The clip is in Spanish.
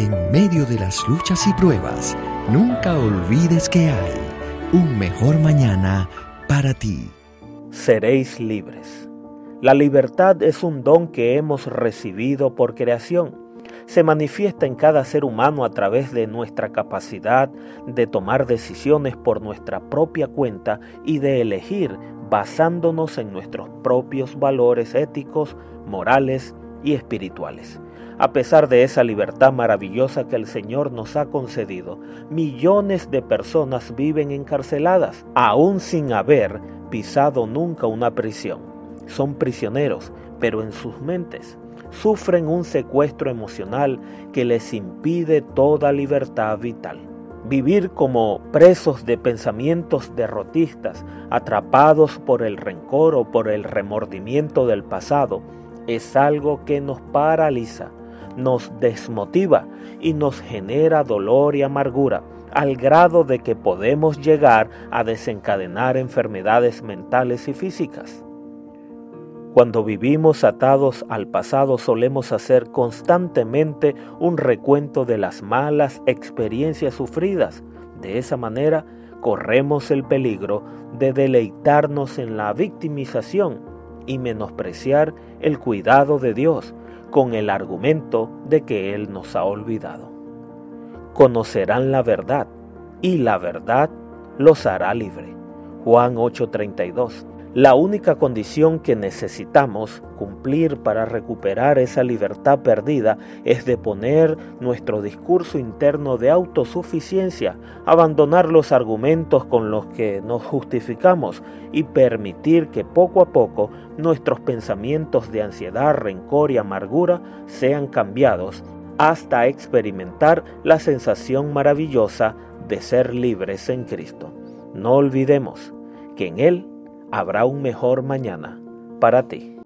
En medio de las luchas y pruebas, nunca olvides que hay un mejor mañana para ti. Seréis libres. La libertad es un don que hemos recibido por creación. Se manifiesta en cada ser humano a través de nuestra capacidad de tomar decisiones por nuestra propia cuenta y de elegir basándonos en nuestros propios valores éticos, morales y espirituales. A pesar de esa libertad maravillosa que el Señor nos ha concedido, millones de personas viven encarceladas, aún sin haber pisado nunca una prisión. Son prisioneros, pero en sus mentes sufren un secuestro emocional que les impide toda libertad vital. Vivir como presos de pensamientos derrotistas, atrapados por el rencor o por el remordimiento del pasado, es algo que nos paraliza, nos desmotiva y nos genera dolor y amargura, al grado de que podemos llegar a desencadenar enfermedades mentales y físicas. Cuando vivimos atados al pasado solemos hacer constantemente un recuento de las malas experiencias sufridas. De esa manera corremos el peligro de deleitarnos en la victimización y menospreciar el cuidado de Dios con el argumento de que Él nos ha olvidado. Conocerán la verdad y la verdad los hará libre. Juan 8:32 la única condición que necesitamos cumplir para recuperar esa libertad perdida es de poner nuestro discurso interno de autosuficiencia, abandonar los argumentos con los que nos justificamos y permitir que poco a poco nuestros pensamientos de ansiedad, rencor y amargura sean cambiados hasta experimentar la sensación maravillosa de ser libres en Cristo. No olvidemos que en Él habrá un mejor mañana para ti.